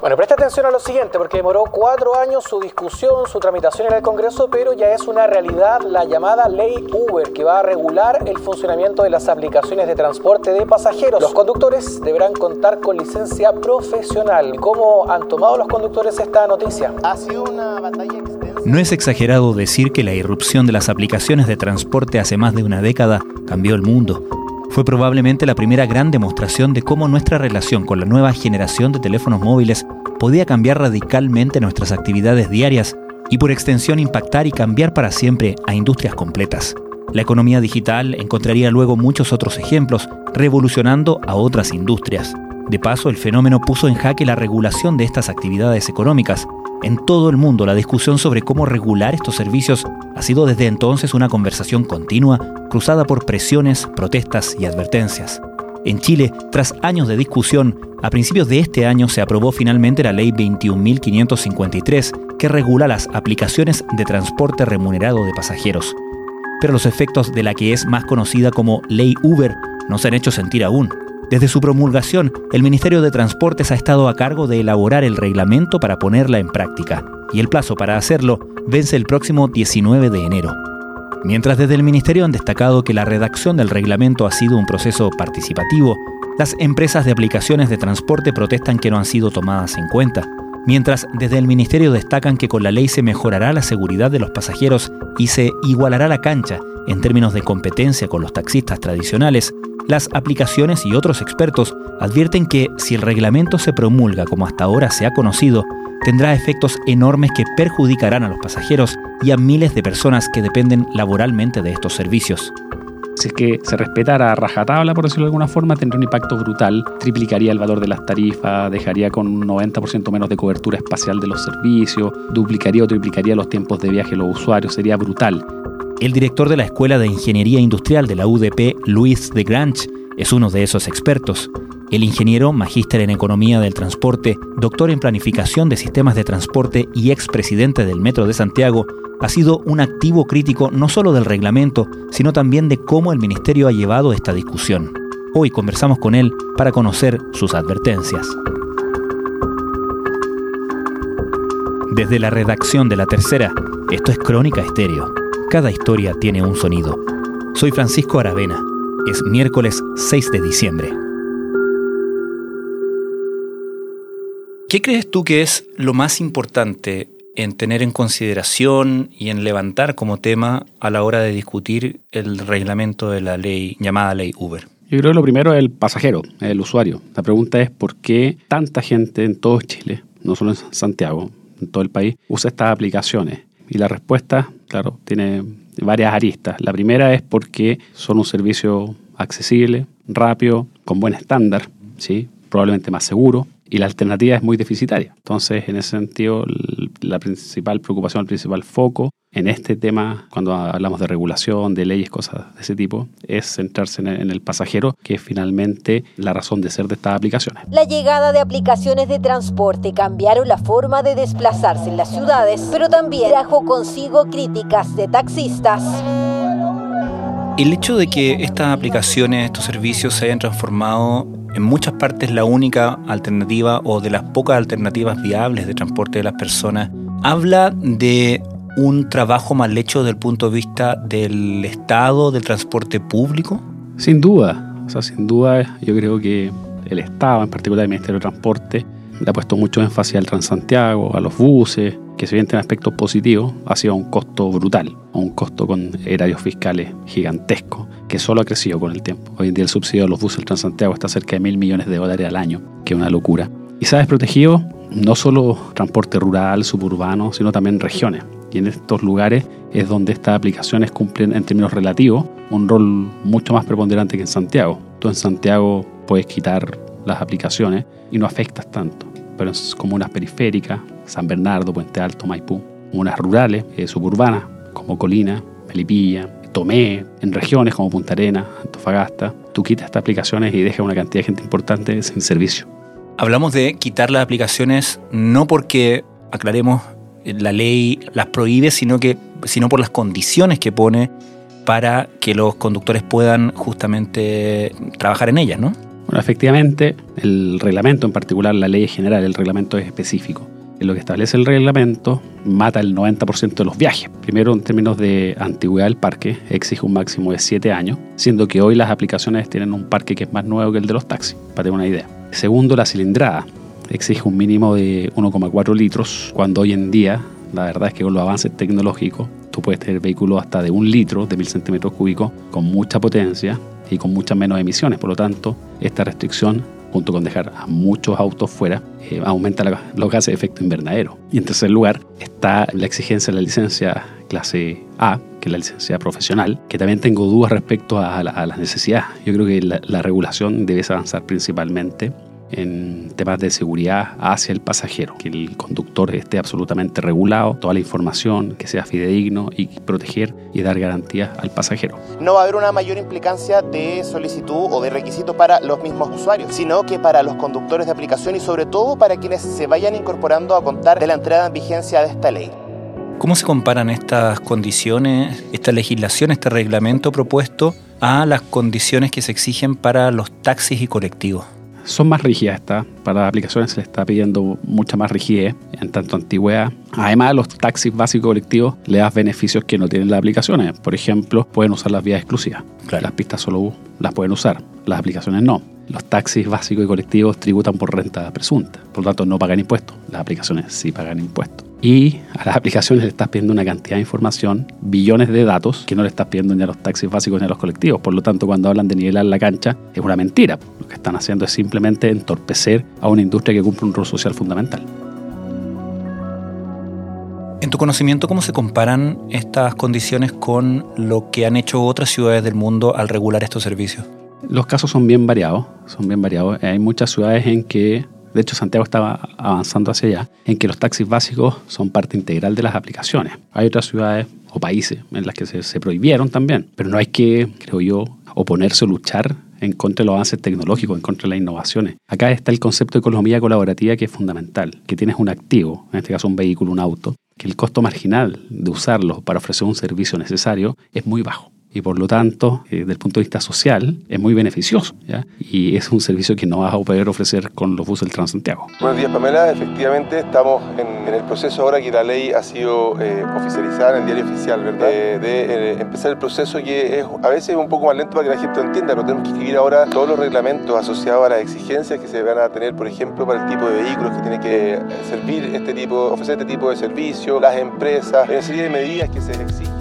Bueno, presta atención a lo siguiente, porque demoró cuatro años su discusión, su tramitación en el Congreso, pero ya es una realidad la llamada ley Uber, que va a regular el funcionamiento de las aplicaciones de transporte de pasajeros. Los conductores deberán contar con licencia profesional. ¿Cómo han tomado los conductores esta noticia? Ha sido una batalla extensa. No es exagerado decir que la irrupción de las aplicaciones de transporte hace más de una década cambió el mundo. Fue probablemente la primera gran demostración de cómo nuestra relación con la nueva generación de teléfonos móviles podía cambiar radicalmente nuestras actividades diarias y por extensión impactar y cambiar para siempre a industrias completas. La economía digital encontraría luego muchos otros ejemplos, revolucionando a otras industrias. De paso, el fenómeno puso en jaque la regulación de estas actividades económicas. En todo el mundo, la discusión sobre cómo regular estos servicios ha sido desde entonces una conversación continua, cruzada por presiones, protestas y advertencias. En Chile, tras años de discusión, a principios de este año se aprobó finalmente la Ley 21.553, que regula las aplicaciones de transporte remunerado de pasajeros. Pero los efectos de la que es más conocida como Ley Uber no se han hecho sentir aún. Desde su promulgación, el Ministerio de Transportes ha estado a cargo de elaborar el reglamento para ponerla en práctica, y el plazo para hacerlo vence el próximo 19 de enero. Mientras desde el Ministerio han destacado que la redacción del reglamento ha sido un proceso participativo, las empresas de aplicaciones de transporte protestan que no han sido tomadas en cuenta. Mientras desde el Ministerio destacan que con la ley se mejorará la seguridad de los pasajeros y se igualará la cancha en términos de competencia con los taxistas tradicionales, las aplicaciones y otros expertos advierten que si el reglamento se promulga como hasta ahora se ha conocido, tendrá efectos enormes que perjudicarán a los pasajeros y a miles de personas que dependen laboralmente de estos servicios. Si es que se respetara a rajatabla, por decirlo de alguna forma, tendría un impacto brutal, triplicaría el valor de las tarifas, dejaría con un 90% menos de cobertura espacial de los servicios, duplicaría o triplicaría los tiempos de viaje de los usuarios, sería brutal. El director de la Escuela de Ingeniería Industrial de la UDP, Luis de Grange, es uno de esos expertos. El ingeniero, magíster en Economía del Transporte, doctor en Planificación de Sistemas de Transporte y expresidente del Metro de Santiago, ha sido un activo crítico no solo del reglamento, sino también de cómo el Ministerio ha llevado esta discusión. Hoy conversamos con él para conocer sus advertencias. Desde la redacción de La Tercera, esto es Crónica Estéreo. Cada historia tiene un sonido. Soy Francisco Aravena. Es miércoles 6 de diciembre. ¿Qué crees tú que es lo más importante en tener en consideración y en levantar como tema a la hora de discutir el reglamento de la ley llamada ley Uber? Yo creo que lo primero es el pasajero, el usuario. La pregunta es por qué tanta gente en todo Chile, no solo en Santiago, en todo el país, usa estas aplicaciones. Y la respuesta, claro, tiene varias aristas. La primera es porque son un servicio accesible, rápido, con buen estándar, ¿sí? probablemente más seguro, y la alternativa es muy deficitaria. Entonces, en ese sentido, la principal preocupación, el principal foco en este tema, cuando hablamos de regulación, de leyes, cosas de ese tipo, es centrarse en el, pasajero, que es finalmente la razón de ser de estas aplicaciones. La llegada de aplicaciones de transporte cambiaron la forma de desplazarse en las ciudades, pero también trajo consigo críticas de taxistas. El hecho de que estas aplicaciones, estos servicios se hayan transformado en muchas partes la única alternativa o de las pocas alternativas viables de transporte de las personas, habla de un trabajo mal hecho desde el punto de vista del Estado, del transporte público? Sin duda, o sea, sin duda yo creo que el Estado, en particular el Ministerio de Transporte, le ha puesto mucho énfasis al Transantiago, a los buses, que si bien tiene aspectos positivos, ha sido un costo brutal, un costo con erarios fiscales gigantescos, que solo ha crecido con el tiempo. Hoy en día el subsidio de los buses del Transantiago está cerca de mil millones de dólares al año, que es una locura. Y sabes, protegido no solo transporte rural, suburbano, sino también regiones. Y en estos lugares es donde estas aplicaciones cumplen en términos relativos un rol mucho más preponderante que en Santiago. Tú en Santiago puedes quitar las aplicaciones y no afectas tanto. Pero en comunas periféricas, San Bernardo, Puente Alto, Maipú, comunas rurales, eh, suburbanas, como Colina, Melipilla, Tomé, en regiones como Punta Arena, Antofagasta, tú quitas estas aplicaciones y dejas una cantidad de gente importante sin servicio. Hablamos de quitar las aplicaciones no porque, aclaremos, la ley las prohíbe, sino, que, sino por las condiciones que pone para que los conductores puedan justamente trabajar en ellas, ¿no? Bueno, efectivamente, el reglamento, en particular la ley general, el reglamento es específico. En lo que establece el reglamento, mata el 90% de los viajes. Primero, en términos de antigüedad del parque, exige un máximo de 7 años, siendo que hoy las aplicaciones tienen un parque que es más nuevo que el de los taxis, para tener una idea. Segundo, la cilindrada. Exige un mínimo de 1,4 litros, cuando hoy en día, la verdad es que con los avances tecnológicos, tú puedes tener vehículos hasta de un litro, de mil centímetros cúbicos, con mucha potencia y con muchas menos emisiones. Por lo tanto, esta restricción, junto con dejar a muchos autos fuera, eh, aumenta los gases de efecto invernadero. Y en tercer lugar, está la exigencia de la licencia clase A, que es la licencia profesional, que también tengo dudas respecto a, las necesidades. Yo creo que la, la regulación debe avanzar principalmente en temas de seguridad hacia el pasajero, que el conductor esté absolutamente regulado, toda la información, que sea fidedigno y proteger y dar garantías al pasajero. No va a haber una mayor implicancia de solicitud o de requisito para los mismos usuarios, sino que para los conductores de aplicación y sobre todo para quienes se vayan incorporando a contar de la entrada en vigencia de esta ley. ¿Cómo se comparan estas condiciones, esta legislación, este reglamento propuesto a las condiciones que se exigen para los taxis y colectivos? Son más rígidas estas. Para las aplicaciones se le está pidiendo mucha más rigidez, en tanto antigüedad. Además, los taxis básicos colectivos le das beneficios que no tienen las aplicaciones. Por ejemplo, pueden usar las vías exclusivas. Las pistas solo las pueden usar, las aplicaciones no. Los taxis básicos y colectivos tributan por renta presunta, por lo tanto no pagan impuestos. Las aplicaciones sí pagan impuestos. Y a las aplicaciones le estás pidiendo una cantidad de información, billones de datos, que no le estás pidiendo ni a los taxis básicos ni a los colectivos. Por lo tanto, cuando hablan de nivelar la cancha, es una mentira. Lo que están haciendo es simplemente entorpecer a una industria que cumple un rol social fundamental. En tu conocimiento, ¿cómo se comparan estas condiciones con lo que han hecho otras ciudades del mundo al regular estos servicios? Los casos son bien variados, son bien variados. Hay muchas ciudades en que de hecho, Santiago estaba avanzando hacia allá, en que los taxis básicos son parte integral de las aplicaciones. Hay otras ciudades o países en las que se, prohibieron también, pero no hay que, creo yo, oponerse o luchar en contra de los avances tecnológicos, en contra de las innovaciones. Acá está el concepto de economía colaborativa que es fundamental, que tienes un activo, en este caso un vehículo, un auto, que el costo marginal de usarlo para ofrecer un servicio necesario es muy bajo y por lo tanto, eh, desde el punto de vista social, es muy beneficioso. ¿ya? Y es un servicio que no vas a poder ofrecer con los buses del Transantiago. Buenos días, Pamela. Efectivamente, estamos en, el proceso ahora que la ley ha sido eh, oficializada en el diario oficial, ¿verdad? de eh, empezar el proceso que es a veces un poco más lento para que la gente lo entienda, pero tenemos que escribir ahora todos los reglamentos asociados a las exigencias que se van a tener, por ejemplo, para el tipo de vehículos que tiene que servir este tipo, ofrecer este tipo de servicio, las empresas, una serie de medidas que se exigen.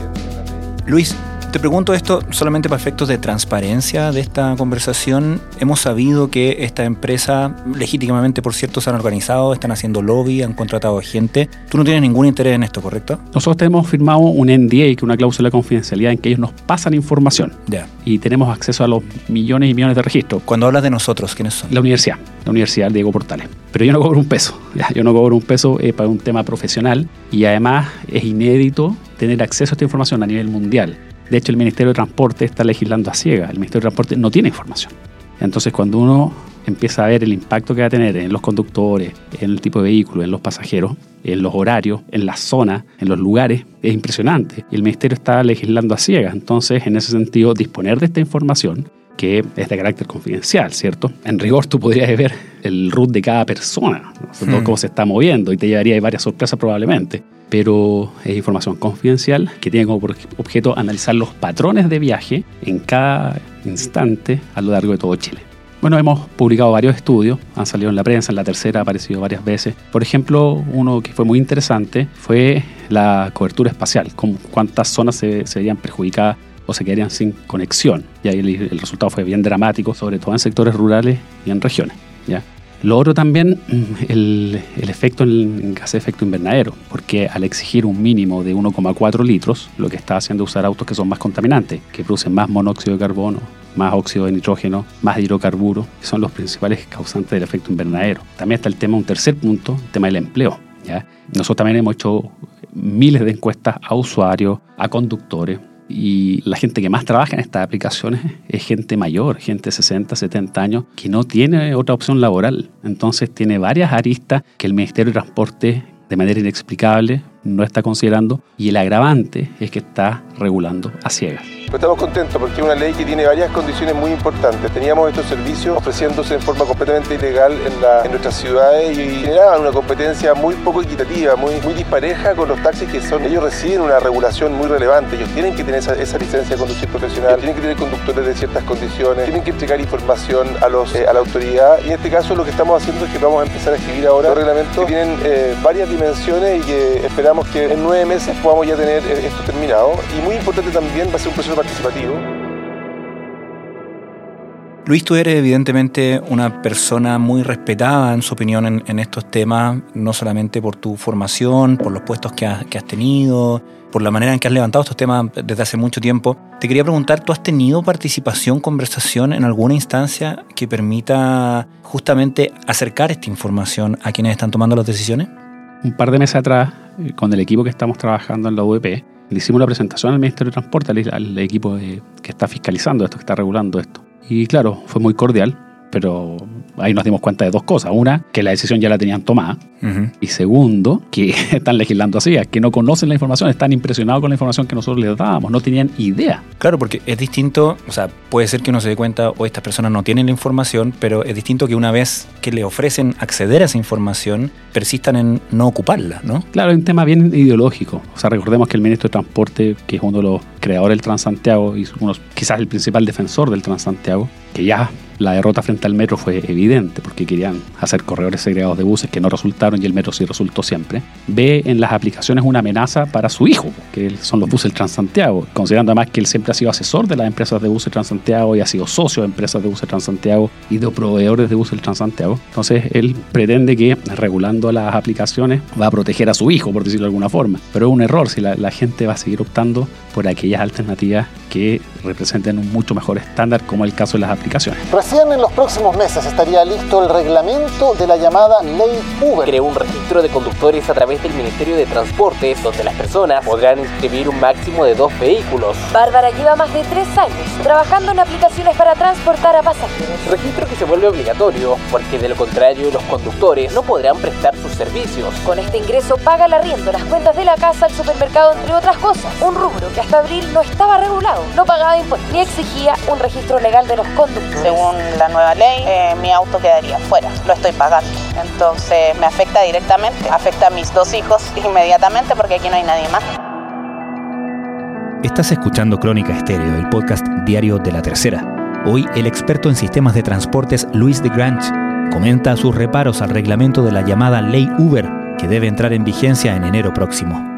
Luis, te pregunto esto solamente para efectos de transparencia de esta conversación. Hemos sabido que esta empresa, legítimamente por cierto, se han organizado, están haciendo lobby, han contratado gente. Tú no tienes ningún interés en esto, ¿correcto? Nosotros tenemos firmado un NDA, que es una cláusula de confidencialidad, en que ellos nos pasan información. Ya. Y tenemos acceso a los millones y millones de registros. Cuando hablas de nosotros, ¿quiénes son? La universidad, la Universidad Diego Portales. Pero yo no cobro un peso. Ya, yo no cobro un peso eh, para un tema profesional y además es inédito tener acceso a esta información a nivel mundial. De hecho, el Ministerio de Transporte está legislando a ciega. El Ministerio de Transporte no tiene información. Entonces, cuando uno empieza a ver el impacto que va a tener en los conductores, en el tipo de vehículo, en los pasajeros, en los horarios, en las zonas, en los lugares, es impresionante. Y el Ministerio está legislando a ciegas. Entonces, en ese sentido, disponer de esta información que es de carácter confidencial, ¿cierto? En rigor tú podrías ver el root de cada persona, hmm. cómo se está moviendo y te llevaría varias sorpresas probablemente pero es información confidencial que tiene como objeto analizar los patrones de viaje en cada instante a lo largo de todo Chile. Bueno, hemos publicado varios estudios, han salido en la prensa, en la tercera ha aparecido varias veces. Por ejemplo, uno que fue muy interesante fue la cobertura espacial, con cuántas zonas se, se verían perjudicadas o se quedarían sin conexión. Y ahí el, el, resultado fue bien dramático, sobre todo en sectores rurales y en regiones. ¿ya? Lo otro también, el, el efecto en gas de efecto invernadero, porque al exigir un mínimo de 1,4 litros, lo que está haciendo es usar autos que son más contaminantes, que producen más monóxido de carbono, más óxido de nitrógeno, más hidrocarburos, que son los principales causantes del efecto invernadero. También está el tema, un tercer punto, el tema del empleo. ¿ya? Nosotros también hemos hecho miles de encuestas a usuarios, a conductores, y la gente que más trabaja en estas aplicaciones es gente mayor, gente de 60, 70 años, que no tiene otra opción laboral. Entonces tiene varias aristas que el Ministerio de Transporte, de manera inexplicable, no está considerando y el agravante es que está regulando a ciegas. estamos contentos porque es una ley que tiene varias condiciones muy importantes. Teníamos estos servicios ofreciéndose en forma completamente ilegal en, nuestras ciudades y generaban una competencia muy poco equitativa, muy, muy dispareja con los taxis que son. Ellos reciben una regulación muy relevante. Ellos tienen que tener esa, licencia de conducir profesional, tienen que tener conductores de ciertas condiciones, tienen que entregar información a, los, eh, a la autoridad. Y en este caso lo que estamos haciendo es que vamos a empezar a escribir ahora los reglamentos que tienen eh, varias dimensiones y que esperamos que en nueve meses podamos ya tener eh, esto terminado. Y muy importante también va a ser un proceso participativo. Luis, tú eres evidentemente una persona muy respetada en su opinión en, estos temas, no solamente por tu formación, por los puestos que has, que has, tenido, por la manera en que has levantado estos temas desde hace mucho tiempo. Te quería preguntar, ¿tú has tenido participación, conversación en alguna instancia que permita justamente acercar esta información a quienes están tomando las decisiones? Un par de meses atrás, con el equipo que estamos trabajando en la UEP, le hicimos una presentación al Ministerio de Transporte, al, equipo que está fiscalizando esto, que está regulando esto. Y claro, fue muy cordial, pero ahí nos dimos cuenta de dos cosas. Una, que la decisión ya la tenían tomada. Y segundo, que están legislando así, que no conocen la información, están impresionados con la información que nosotros les dábamos, no tenían idea. Claro, porque es distinto, o sea, puede ser que uno se dé cuenta, o estas personas no tienen la información, pero es distinto que una vez que le ofrecen acceder a esa información, persistan en no ocuparla, ¿no? Claro, es un tema bien ideológico. O sea, recordemos que el ministro de Transporte, que es uno de los creadores del Transantiago y uno, quizás el principal defensor del Transantiago, que ya la derrota frente al metro fue evidente porque querían hacer corredores segregados de buses que no resultaron y el metro sí resultó siempre. Ve en las aplicaciones una amenaza para su hijo, que son los buses Transantiago, considerando además que él siempre ha sido asesor de las empresas de buses Transantiago y ha sido socio de empresas de buses Transantiago y de proveedores de buses Transantiago. Entonces él pretende que regulando las aplicaciones va a proteger a su hijo, por decirlo de alguna forma. Pero es un error si la, la gente va a seguir optando por aquellas alternativas que representen un mucho mejor estándar, como el caso de las aplicaciones. Recién en los próximos meses estaría listo el reglamento de la llamada Ley Uber. Creó un registro de conductores a través del Ministerio de Transportes, donde las personas podrán inscribir un máximo de dos vehículos. Bárbara lleva más de tres años trabajando en aplicaciones para transportar a pasajeros. Registro que se vuelve obligatorio, porque de lo contrario los conductores no podrán prestar sus servicios. Con este ingreso paga el arriendo, las cuentas de la casa, el supermercado, entre otras cosas. Un rubro que hasta abril no estaba regulado, no pagaba impuestos ni exigía un registro legal de los conductores. Según la nueva ley, eh, mi auto quedaría fuera, lo estoy pagando. Entonces me afecta directamente, afecta a mis dos hijos inmediatamente porque aquí no hay nadie más. Estás escuchando Crónica Estéreo, el podcast diario de la tercera. Hoy el experto en sistemas de transportes Luis de Grange comenta sus reparos al reglamento de la llamada Ley Uber, que debe entrar en vigencia en enero próximo.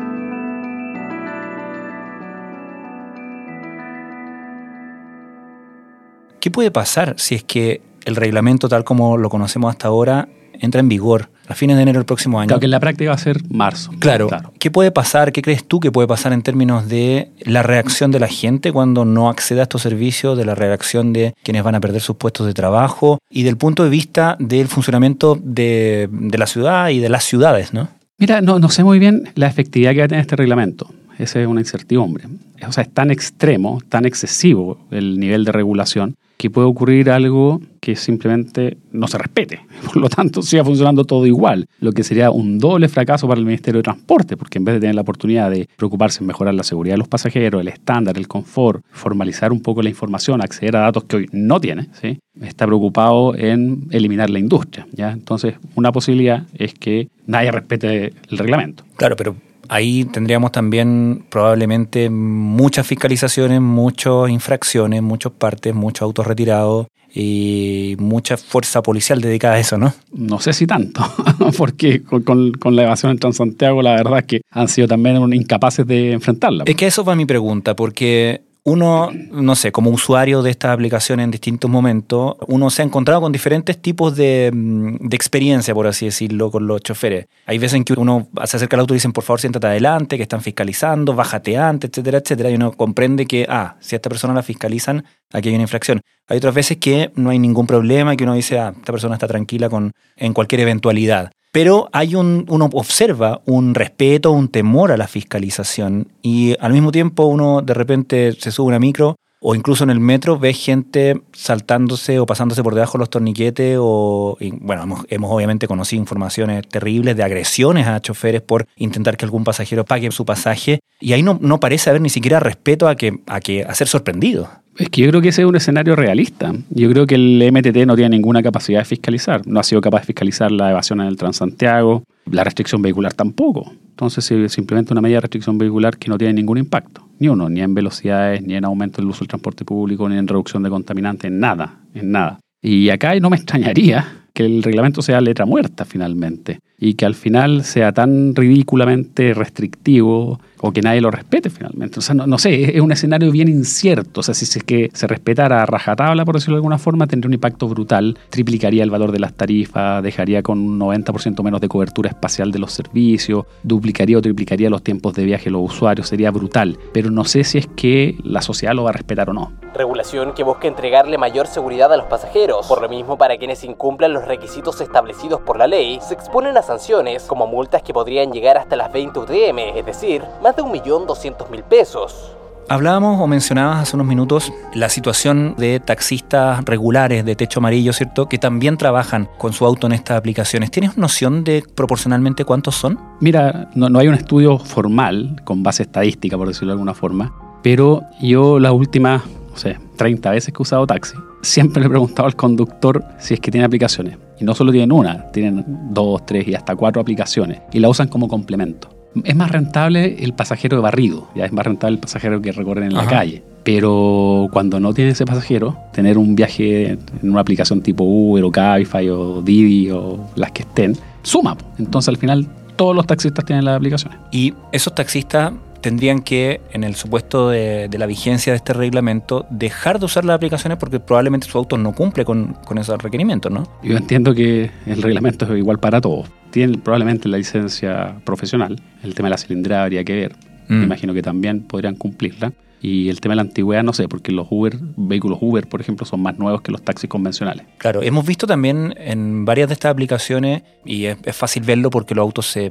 ¿Qué puede pasar si es que el reglamento tal como lo conocemos hasta ahora entra en vigor a fines de enero del próximo año? Claro, que en la práctica va a ser marzo. Claro. ¿Qué puede pasar? ¿Qué crees tú que puede pasar en términos de la reacción de la gente cuando no accede a estos servicios, de la reacción de quienes van a perder sus puestos de trabajo y del punto de vista del funcionamiento de, la ciudad y de las ciudades, ¿no? Mira, no, no sé muy bien la efectividad que va a tener este reglamento. Esa es una incertidumbre. O sea, es tan extremo, tan excesivo el nivel de regulación que puede ocurrir algo que simplemente no se respete. Por lo tanto, siga funcionando todo igual. Lo que sería un doble fracaso para el Ministerio de Transporte, porque en vez de tener la oportunidad de preocuparse en mejorar la seguridad de los pasajeros, el estándar, el confort, formalizar un poco la información, acceder a datos que hoy no tiene, ¿sí? está preocupado en eliminar la industria. ¿ya? Entonces, una posibilidad es que nadie respete el reglamento. Claro, pero ahí tendríamos también probablemente muchas fiscalizaciones, muchas infracciones, muchos partes, muchos autos retirados y mucha fuerza policial dedicada a eso, ¿no? No sé si tanto, porque con, con, la evasión en Transantiago la verdad es que han sido también incapaces de enfrentarla. Es que eso va mi pregunta, porque uno, no sé, como usuario de esta aplicación en distintos momentos, uno se ha encontrado con diferentes tipos de, mm, de, experiencia, por así decirlo, con los choferes. Hay veces en que uno se acerca al auto y dicen, por favor, siéntate adelante, que están fiscalizando, bájate antes, etcétera, etcétera, y uno comprende que, ah, si a esta persona la fiscalizan, aquí hay una infracción. Hay otras veces que no hay ningún problema y que uno dice, ah, esta persona está tranquila con, en cualquier eventualidad pero hay un, uno observa un respeto, un temor a la fiscalización y al mismo tiempo uno de repente se sube a una micro o incluso en el metro ves gente saltándose o pasándose por debajo de los torniquetes o, bueno, hemos, hemos, obviamente conocido informaciones terribles de agresiones a choferes por intentar que algún pasajero pague su pasaje y ahí no, no parece haber ni siquiera respeto a, que, a, que, a ser sorprendido. Es que yo creo que ese es un escenario realista. Yo creo que el MTT no tiene ninguna capacidad de fiscalizar. No ha sido capaz de fiscalizar la evasión en el Transantiago, la restricción vehicular tampoco. Entonces se implementa una medida de restricción vehicular que no tiene ningún impacto. Ni uno, ni en velocidades, ni en aumento del uso del transporte público, ni en reducción de contaminantes, en nada, en nada. Y acá no me extrañaría que el reglamento sea letra muerta finalmente y que al final sea tan ridículamente restrictivo o que nadie lo respete finalmente. O sea, no, sé, es un escenario bien incierto. O sea, si es que se respetara a rajatabla, por decirlo de alguna forma, tendría un impacto brutal, triplicaría el valor de las tarifas, dejaría con un 90% menos de cobertura espacial de los servicios, duplicaría o triplicaría los tiempos de viaje de los usuarios, sería brutal. Pero no sé si es que la sociedad lo va a respetar o no. Regulación que busca entregarle mayor seguridad a los pasajeros. Por lo mismo, para quienes incumplan los requisitos establecidos por la ley, se exponen a sanciones como multas que podrían llegar hasta las 20 UTM, es decir, más de 1.200.000 pesos. Hablábamos o mencionabas hace unos minutos la situación de taxistas regulares de techo amarillo, ¿cierto? Que también trabajan con su auto en estas aplicaciones. ¿Tienes noción de proporcionalmente cuántos son? Mira, no, no hay un estudio formal con base estadística, por decirlo de alguna forma, pero yo las últimas, no sé, 30 veces que he usado taxi, siempre le he preguntado al conductor si es que tiene aplicaciones. Y no solo tienen una, tienen dos, tres y hasta cuatro aplicaciones. Y la usan como complemento es más rentable el pasajero de barrido, ya es más rentable el pasajero que recorre en la calle. Pero cuando no tiene ese pasajero, tener un viaje en una aplicación tipo Uber o Cabify o Didi o las que estén, suma. Entonces al final todos los taxistas tienen las aplicaciones. Y esos taxistas tendrían que, en el supuesto de, la vigencia de este reglamento, dejar de usar las aplicaciones porque probablemente su auto no cumple con, con esos requerimientos, ¿no? Yo entiendo que el reglamento es igual para todos. Tienen probablemente la licencia profesional, el tema de la cilindrada habría que ver. Me mm. imagino que también podrían cumplirla. Y el tema de la antigüedad no sé, porque los Uber, vehículos Uber, por ejemplo, son más nuevos que los taxis convencionales. Claro, hemos visto también en varias de estas aplicaciones, y es, fácil verlo porque los autos se,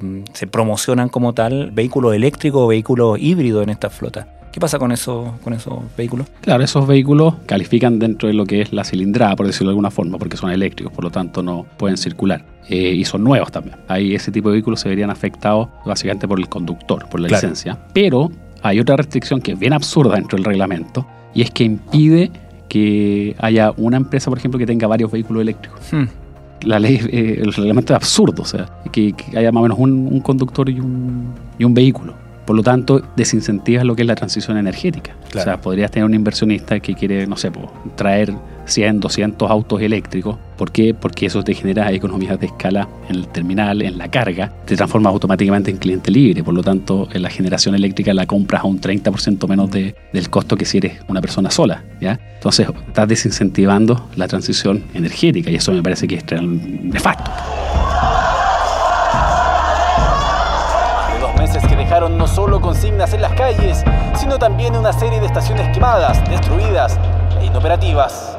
promocionan como tal, vehículos eléctricos o vehículos híbridos en esta flota. ¿Qué pasa con, eso, con esos vehículos? Claro, esos vehículos califican dentro de lo que es la cilindrada, por decirlo de alguna forma, porque son eléctricos, por lo tanto no pueden circular. Eh, y son nuevos también. Ahí ese tipo de vehículos se verían afectados básicamente por el conductor, por la licencia. Pero hay otra restricción que es bien absurda dentro del reglamento y es que impide que haya una empresa, por ejemplo, que tenga varios vehículos eléctricos. Hmm. La ley, eh, el reglamento es absurdo, o sea, que, haya más o menos un, conductor y un, y un vehículo. Por lo tanto, desincentiva lo que es la transición energética. O sea, podrías tener un inversionista que quiere, no sé, traer 100, 200 autos eléctricos. ¿Por qué? Porque eso te genera economías de escala en el terminal, en la carga. Te transformas automáticamente en cliente libre. Por lo tanto, en la generación eléctrica la compras a un 30% menos de, del costo que si eres una persona sola. ¿ya? Entonces, estás desincentivando la transición energética y eso me parece que es nefasto. Solo consignas en las calles, sino también una serie de estaciones quemadas, destruidas e inoperativas.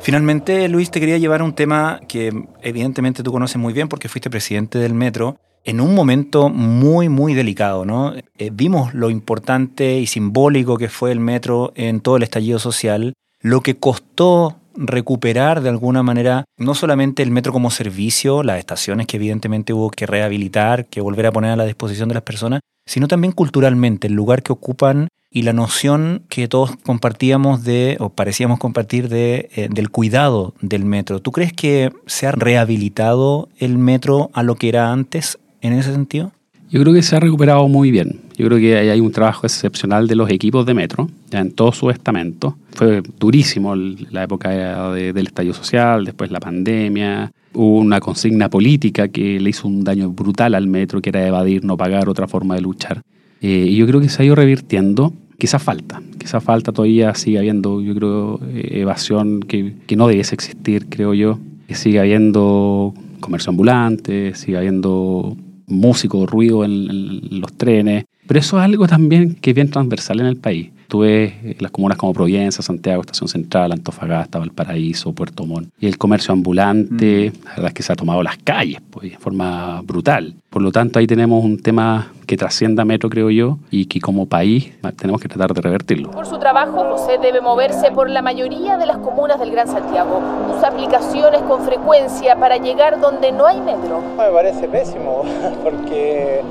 Finalmente, Luis, te quería llevar a un tema que evidentemente tú conoces muy bien porque fuiste presidente del metro en un momento muy, muy delicado, ¿no? Eh, vimos lo importante y simbólico que fue el metro en todo el estallido social, lo que costó recuperar de alguna manera no solamente el metro como servicio, las estaciones que evidentemente hubo que rehabilitar, que volver a poner a la disposición de las personas, sino también culturalmente, el lugar que ocupan y la noción que todos compartíamos de, o parecíamos compartir de, eh, del cuidado del metro. ¿Tú crees que se ha rehabilitado el metro a lo que era antes en ese sentido? Yo creo que se ha recuperado muy bien. Yo creo que hay un trabajo excepcional de los equipos de metro, ya en todo su estamento. Fue durísimo la época del estallido social, después la pandemia. Hubo una consigna política que le hizo un daño brutal al metro, que era evadir, no pagar, otra forma de luchar. Eh, y yo creo que se ha ido revirtiendo. Quizás falta, quizás falta todavía, sigue habiendo, yo creo, eh, evasión que, no debiese existir, creo yo. Que sigue habiendo comercio ambulante, sigue habiendo músico, ruido en, los trenes. Pero eso es algo también que es bien transversal en el país. Tuve las comunas como Providencia, Santiago, Estación Central, Antofagasta, Valparaíso, Puerto Montt. Y el comercio ambulante, mm. la verdad es que se ha tomado las calles pues, de forma brutal. Por lo tanto, ahí tenemos un tema que trascienda Metro, creo yo, y que como país tenemos que tratar de revertirlo. Por su trabajo, José debe moverse por la mayoría de las comunas del Gran Santiago. Usa aplicaciones con frecuencia para llegar donde no hay metro. Me parece pésimo, porque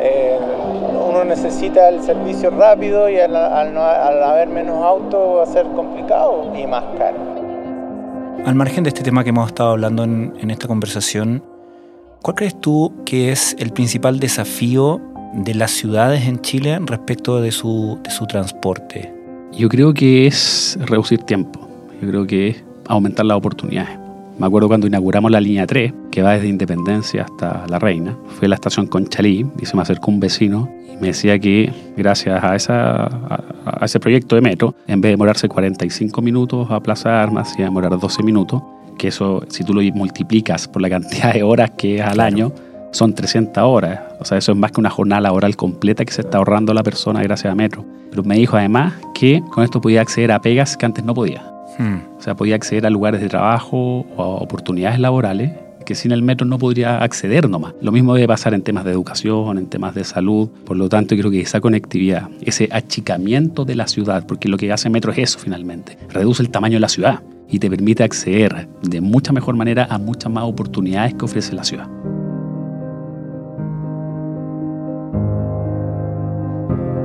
eh, uno necesita el servicio rápido y al, haber menos autos va a ser complicado y más caro. Al margen de este tema que hemos estado hablando en, en esta conversación, ¿cuál crees tú que es el principal desafío de las ciudades en Chile respecto de su, de su transporte? Yo creo que es reducir tiempo, yo creo que es aumentar las oportunidades. Me acuerdo cuando inauguramos la línea 3, que va desde Independencia hasta La Reina. Fue a la estación Conchalí y se me acercó un vecino y me decía que gracias a, esa, a, ese proyecto de metro, en vez de demorarse 45 minutos a Plaza Armas, iba a demorar 12 minutos, que eso, si tú lo multiplicas por la cantidad de horas que es al año, son 300 horas. O sea, eso es más que una jornada laboral completa que se está ahorrando la persona gracias a Metro. Pero me dijo además que con esto podía acceder a pegas que antes no podía. Hmm. O sea, podía acceder a lugares de trabajo o a oportunidades laborales que sin el metro no podría acceder nomás. Lo mismo debe pasar en temas de educación, en temas de salud. Por lo tanto, creo que esa conectividad, ese achicamiento de la ciudad, porque lo que hace metro es eso finalmente, reduce el tamaño de la ciudad y te permite acceder de mucha mejor manera a muchas más oportunidades que ofrece la ciudad.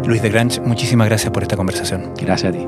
Luis de Grange, muchísimas gracias por esta conversación. Gracias a ti.